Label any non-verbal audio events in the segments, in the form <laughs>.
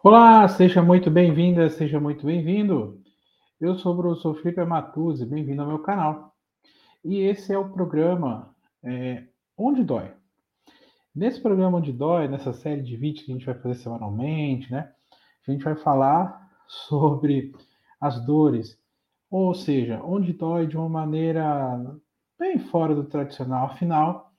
Olá, seja muito bem-vinda, seja muito bem-vindo. Eu sou o professor Felipe Matuzzi, bem-vindo ao meu canal. E esse é o programa é, Onde Dói. Nesse programa Onde Dói, nessa série de vídeos que a gente vai fazer semanalmente, né? A gente vai falar sobre as dores, ou seja, onde dói de uma maneira bem fora do tradicional, afinal,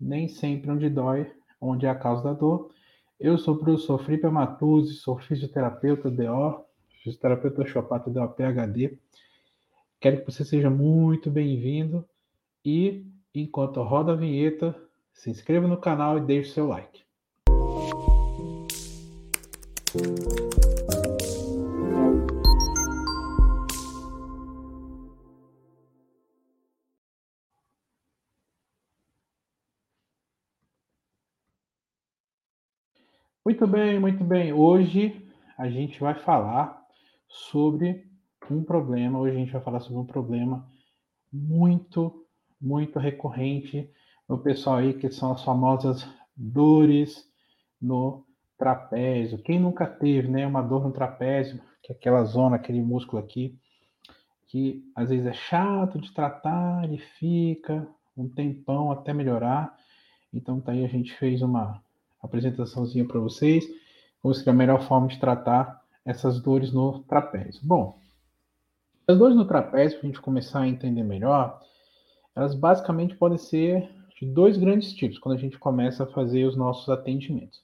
nem sempre onde dói, onde é a causa da dor, eu sou o professor Felipe Matuzzi, sou fisioterapeuta DO, fisioterapeuta osteopata DO PHD. Quero que você seja muito bem-vindo e, enquanto roda a vinheta, se inscreva no canal e deixe seu like. Muito bem, muito bem. Hoje a gente vai falar sobre um problema. Hoje a gente vai falar sobre um problema muito, muito recorrente no pessoal aí, que são as famosas dores no trapézio. Quem nunca teve, né, uma dor no trapézio, que é aquela zona, aquele músculo aqui, que às vezes é chato de tratar, ele fica um tempão até melhorar. Então tá aí a gente fez uma apresentaçãozinha para vocês, como seria a melhor forma de tratar essas dores no trapézio. Bom, as dores no trapézio, para a gente começar a entender melhor, elas basicamente podem ser de dois grandes tipos quando a gente começa a fazer os nossos atendimentos.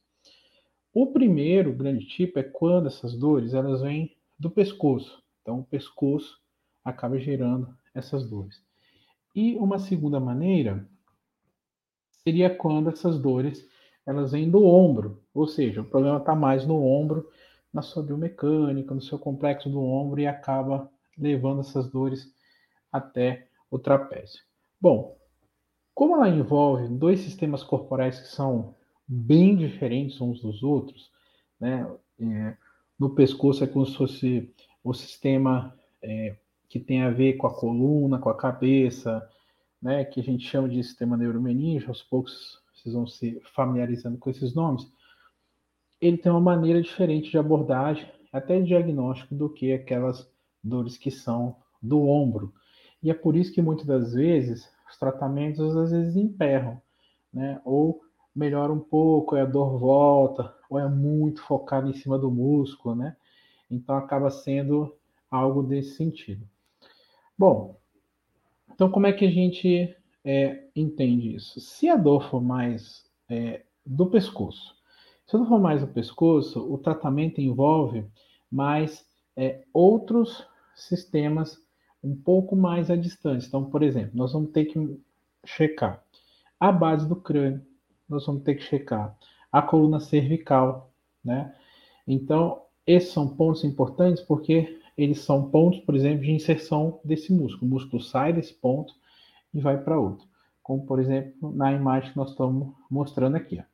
O primeiro grande tipo é quando essas dores elas vêm do pescoço. Então, o pescoço acaba gerando essas dores. E uma segunda maneira seria quando essas dores elas vêm do ombro, ou seja, o problema está mais no ombro, na sua biomecânica, no seu complexo do ombro e acaba levando essas dores até o trapézio. Bom, como ela envolve dois sistemas corporais que são bem diferentes uns dos outros, né? É, no pescoço é como se fosse o sistema é, que tem a ver com a coluna, com a cabeça, né? Que a gente chama de sistema neuromeningeo. Aos poucos vão se familiarizando com esses nomes, ele tem uma maneira diferente de abordagem, até de diagnóstico, do que aquelas dores que são do ombro. E é por isso que muitas das vezes os tratamentos às vezes emperram, né? Ou melhora um pouco, a dor volta, ou é muito focado em cima do músculo, né? Então acaba sendo algo desse sentido. Bom, então como é que a gente é, entende isso. Se a dor for mais é, do pescoço, se não for mais do pescoço, o tratamento envolve mais é, outros sistemas um pouco mais à distância. Então, por exemplo, nós vamos ter que checar a base do crânio, nós vamos ter que checar a coluna cervical, né? Então, esses são pontos importantes porque eles são pontos, por exemplo, de inserção desse músculo. O músculo sai desse ponto e vai para outro, como por exemplo na imagem que nós estamos mostrando aqui. Ó.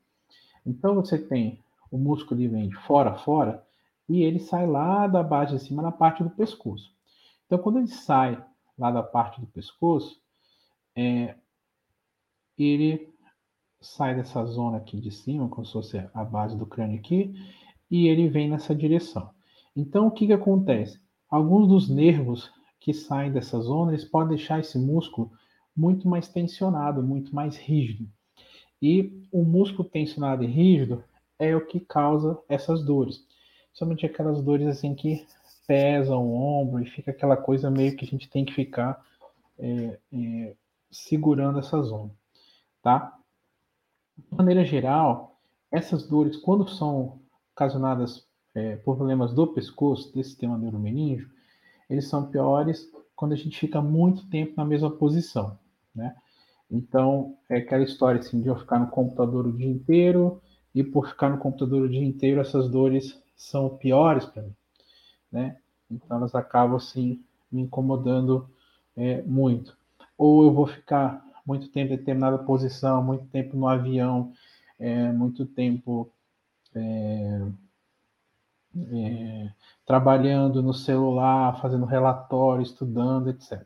Então você tem o músculo ele vem de fora fora e ele sai lá da base de cima na parte do pescoço. Então quando ele sai lá da parte do pescoço, é, ele sai dessa zona aqui de cima, como se fosse a base do crânio aqui, e ele vem nessa direção. Então o que, que acontece? Alguns dos nervos que saem dessa zona, eles podem deixar esse músculo muito mais tensionado, muito mais rígido. E o músculo tensionado e rígido é o que causa essas dores. Somente aquelas dores assim que pesam o ombro e fica aquela coisa meio que a gente tem que ficar é, é, segurando essa zona, tá? De maneira geral, essas dores, quando são ocasionadas é, por problemas do pescoço, desse sistema neuromeningeo, eles são piores quando a gente fica muito tempo na mesma posição né? Então, é aquela história assim, de eu ficar no computador o dia inteiro e por ficar no computador o dia inteiro, essas dores são piores para mim, né? Então, elas acabam, assim, me incomodando é, muito. Ou eu vou ficar muito tempo em determinada posição, muito tempo no avião, é, muito tempo é, é, trabalhando no celular, fazendo relatório, estudando, etc.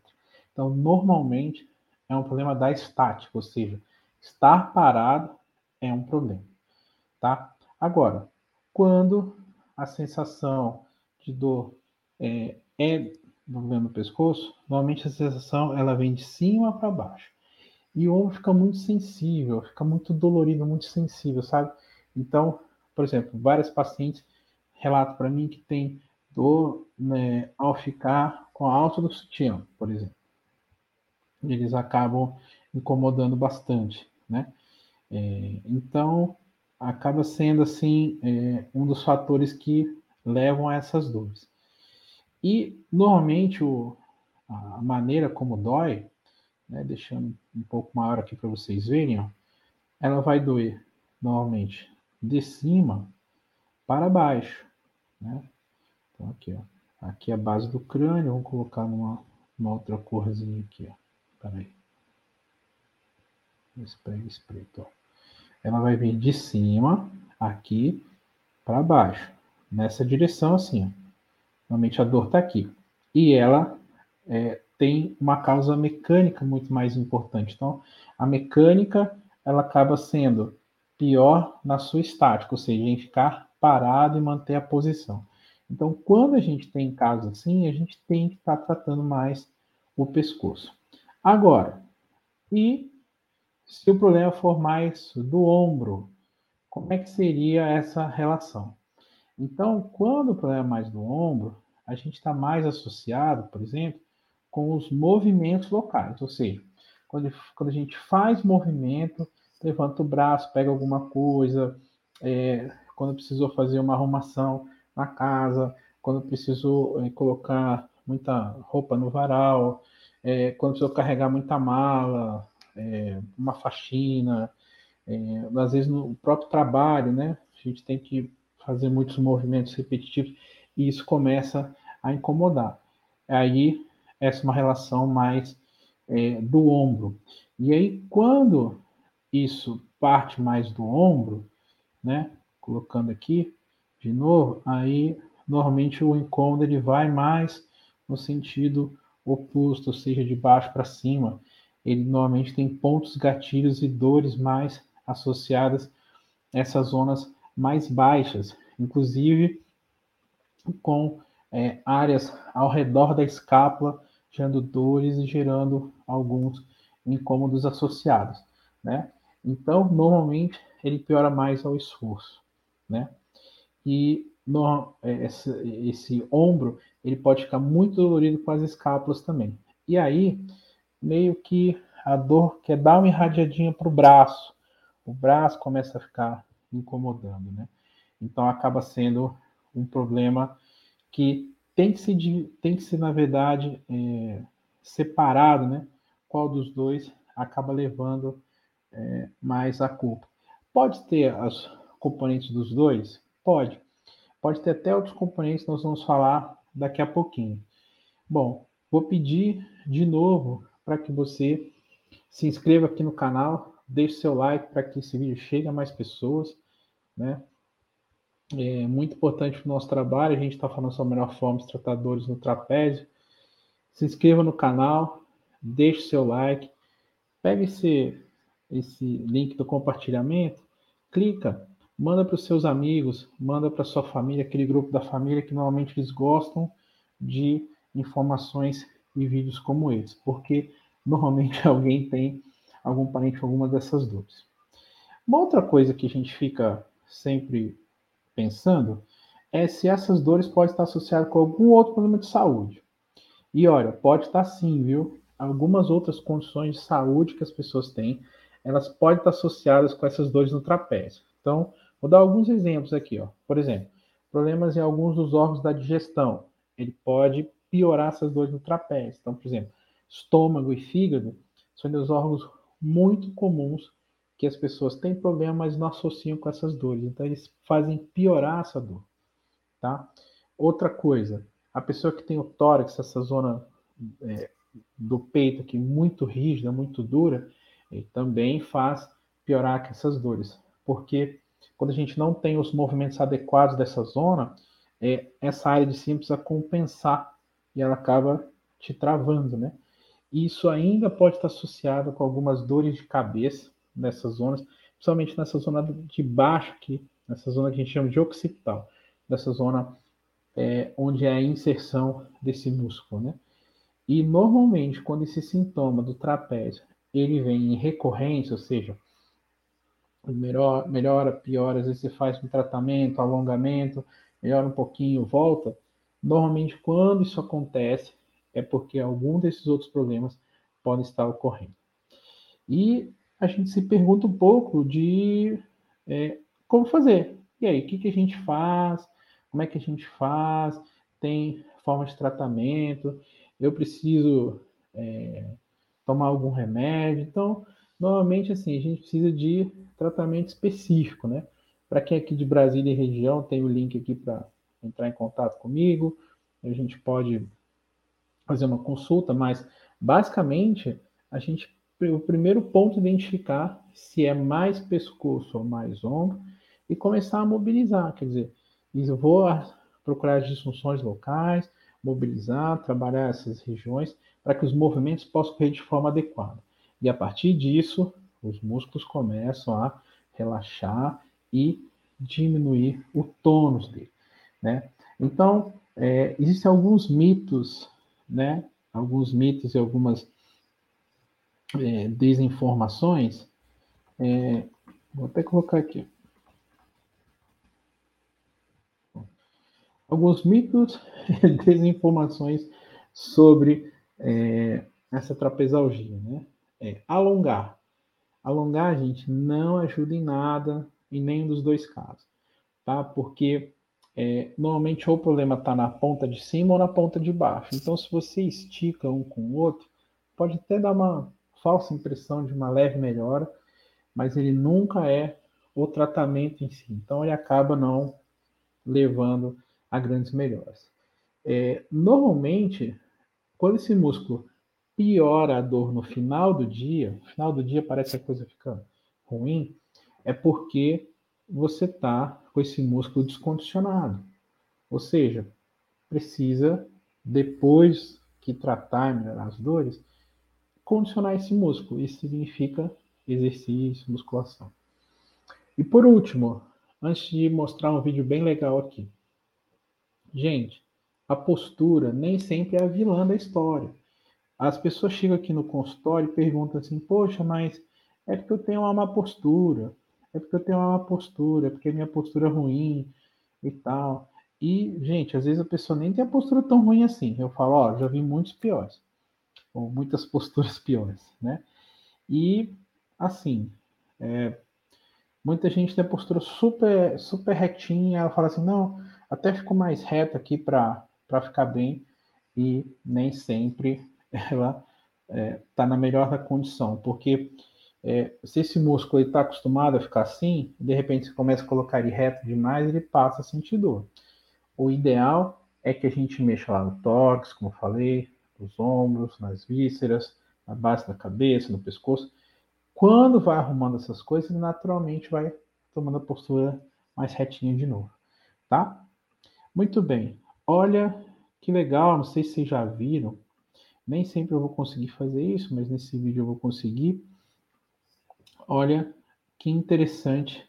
Então, normalmente, é um problema da estática, ou seja, estar parado é um problema, tá? Agora, quando a sensação de dor é, é problema no pescoço, normalmente a sensação ela vem de cima para baixo. E o ombro fica muito sensível, fica muito dolorido, muito sensível, sabe? Então, por exemplo, várias pacientes relatam para mim que tem dor né, ao ficar com a alça do sutiã, por exemplo. Eles acabam incomodando bastante, né? É, então, acaba sendo assim é, um dos fatores que levam a essas dores. E normalmente o, a maneira como dói, né, deixando um pouco maior aqui para vocês verem, ó, ela vai doer normalmente de cima para baixo, né? Então aqui, ó, aqui é a base do crânio, vamos colocar numa, uma outra corzinha aqui, ó. Peraí. Preto, ó. Ela vai vir de cima aqui para baixo, nessa direção assim, ó. Normalmente a dor está aqui. E ela é, tem uma causa mecânica muito mais importante. Então, a mecânica ela acaba sendo pior na sua estática, ou seja, em ficar parado e manter a posição. Então, quando a gente tem casos assim, a gente tem que estar tá tratando mais o pescoço. Agora, e se o problema for mais do ombro, como é que seria essa relação? Então, quando o problema é mais do ombro, a gente está mais associado, por exemplo, com os movimentos locais, ou seja, quando, quando a gente faz movimento, levanta o braço, pega alguma coisa, é, quando precisou fazer uma arrumação na casa, quando precisou é, colocar muita roupa no varal, é, quando precisou carregar muita mala, é, uma faxina, é, às vezes no próprio trabalho, né? A gente tem que fazer muitos movimentos repetitivos e isso começa a incomodar. Aí essa é uma relação mais é, do ombro. E aí quando isso parte mais do ombro, né? Colocando aqui de novo, aí normalmente o incômodo ele vai mais no sentido oposto, ou seja, de baixo para cima. Ele normalmente tem pontos gatilhos e dores mais associadas a essas zonas mais baixas, inclusive com é, áreas ao redor da escápula, gerando dores e gerando alguns incômodos associados, né? Então, normalmente, ele piora mais ao esforço, né? E no, é, esse, esse ombro, ele pode ficar muito dolorido com as escápulas também. E aí, meio que a dor quer dar uma irradiadinha para o braço. O braço começa a ficar incomodando, né? Então acaba sendo um problema que tem que ser, tem que ser na verdade, é, separado, né? Qual dos dois acaba levando é, mais a culpa. Pode ter os componentes dos dois? Pode. Pode ter até outros componentes nós vamos falar daqui a pouquinho. Bom, vou pedir de novo para que você se inscreva aqui no canal, deixe seu like para que esse vídeo chegue a mais pessoas, né? É muito importante para o nosso trabalho. A gente está falando sobre a melhor forma de tratadores no trapézio. Se inscreva no canal, deixe seu like, pegue esse, esse link do compartilhamento, clica, manda para os seus amigos, manda para sua família, aquele grupo da família que normalmente eles gostam de informações e vídeos como esse, porque normalmente <laughs> alguém tem algum parente alguma dessas dores. Uma outra coisa que a gente fica sempre pensando é se essas dores podem estar associadas com algum outro problema de saúde. E olha, pode estar sim, viu? Algumas outras condições de saúde que as pessoas têm, elas podem estar associadas com essas dores no trapézio. Então, vou dar alguns exemplos aqui, ó. Por exemplo, problemas em alguns dos órgãos da digestão. Ele pode piorar essas dores no trapézio. Então, por exemplo, estômago e fígado são dois órgãos muito comuns que as pessoas têm problema, mas não associam com essas dores. Então, eles fazem piorar essa dor, tá? Outra coisa, a pessoa que tem o tórax, essa zona é, do peito aqui muito rígida, muito dura, também faz piorar essas dores, porque quando a gente não tem os movimentos adequados dessa zona, é, essa área de cima precisa compensar e ela acaba te travando, né? Isso ainda pode estar associado com algumas dores de cabeça, nessas zonas, principalmente nessa zona de baixo aqui, nessa zona que a gente chama de occipital. dessa zona é, onde é a inserção desse músculo, né? E normalmente, quando esse sintoma do trapézio ele vem em recorrência, ou seja, melhor, melhora, piora, às vezes você faz um tratamento, alongamento, melhora um pouquinho, volta. Normalmente, quando isso acontece, é porque algum desses outros problemas podem estar ocorrendo. E a gente se pergunta um pouco de é, como fazer. E aí, o que, que a gente faz? Como é que a gente faz? Tem forma de tratamento? Eu preciso é, tomar algum remédio? Então, normalmente, assim, a gente precisa de tratamento específico, né? Para quem é aqui de Brasília e região, tem o link aqui para entrar em contato comigo. A gente pode fazer uma consulta, mas basicamente a gente o primeiro ponto é identificar se é mais pescoço ou mais ombro e começar a mobilizar, quer dizer, eu vou procurar as disfunções locais, mobilizar, trabalhar essas regiões para que os movimentos possam correr de forma adequada. E a partir disso, os músculos começam a relaxar e diminuir o tônus dele, né? Então, é, existem alguns mitos, né? Alguns mitos e algumas é, desinformações. É, vou até colocar aqui. Alguns mitos <laughs> e desinformações sobre é, essa trapezalgia, né? É, alongar. Alongar, gente, não ajuda em nada em nenhum dos dois casos, tá? Porque é, normalmente ou o problema está na ponta de cima ou na ponta de baixo. Então, se você estica um com o outro, pode até dar uma falsa impressão de uma leve melhora, mas ele nunca é o tratamento em si. Então, ele acaba não levando a grandes melhoras. É, normalmente, quando esse músculo piora a dor no final do dia, no final do dia parece que a coisa fica ruim, é porque você está com esse músculo descondicionado. Ou seja, precisa, depois que tratar e melhorar as dores, condicionar esse músculo. Isso significa exercício, musculação. E por último, antes de mostrar um vídeo bem legal aqui. Gente, a postura nem sempre é a vilã da história. As pessoas chegam aqui no consultório e perguntam assim: Poxa, mas é porque eu tenho uma má postura, é porque eu tenho uma má postura, é porque a minha postura é ruim e tal. E, gente, às vezes a pessoa nem tem a postura tão ruim assim. Eu falo: Ó, já vi muitos piores, ou muitas <laughs> posturas piores, né? E, assim, é, muita gente tem a postura super, super retinha, ela fala assim: Não, até ficou mais reto aqui para ficar bem, e nem sempre ela está é, tá na melhor da condição, porque é, se esse músculo está acostumado a ficar assim, de repente você começa a colocar ele reto demais, ele passa a sentir dor. O ideal é que a gente mexa lá no tórax, como eu falei, nos ombros, nas vísceras, na base da cabeça, no pescoço. Quando vai arrumando essas coisas, ele naturalmente vai tomando a postura mais retinha de novo, tá? Muito bem. Olha que legal, não sei se vocês já viram, nem sempre eu vou conseguir fazer isso, mas nesse vídeo eu vou conseguir. Olha que interessante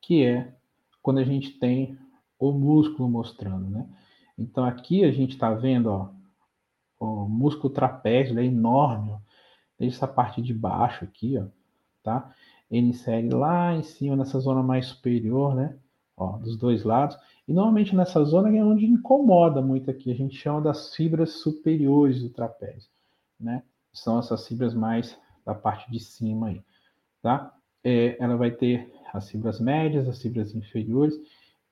que é quando a gente tem o músculo mostrando, né? Então aqui a gente está vendo, ó, o músculo trapézio, é enorme, desde essa parte de baixo aqui, ó, tá? Ele insere lá em cima, nessa zona mais superior, né? Ó, dos dois lados. E normalmente nessa zona é onde incomoda muito aqui. A gente chama das fibras superiores do trapézio, né? São essas fibras mais da parte de cima aí, tá? É, ela vai ter as fibras médias, as fibras inferiores.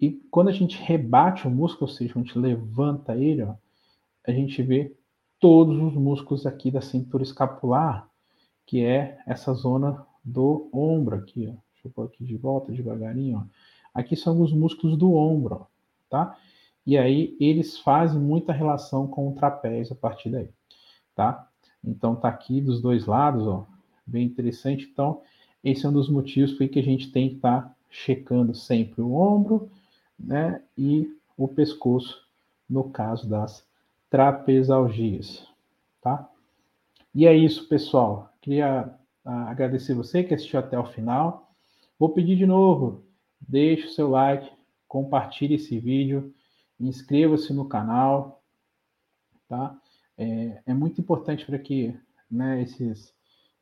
E quando a gente rebate o músculo, ou seja, a gente levanta ele, ó, a gente vê todos os músculos aqui da cintura escapular, que é essa zona do ombro aqui, ó. Deixa eu pôr aqui de volta devagarinho, ó Aqui são os músculos do ombro, tá? E aí eles fazem muita relação com o trapézio a partir daí, tá? Então tá aqui dos dois lados, ó, bem interessante. Então esse é um dos motivos por que a gente tem que estar tá checando sempre o ombro, né? E o pescoço no caso das trapezalgias, tá? E é isso, pessoal. Queria ah, agradecer você que assistiu até o final. Vou pedir de novo, deixe o seu like, compartilhe esse vídeo, inscreva-se no canal, tá? É, é muito importante para que né, esses,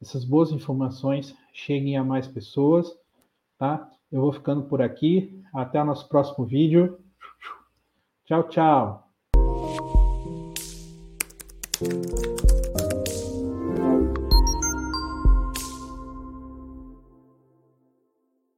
essas boas informações cheguem a mais pessoas, tá? Eu vou ficando por aqui. Até o nosso próximo vídeo. Tchau, tchau.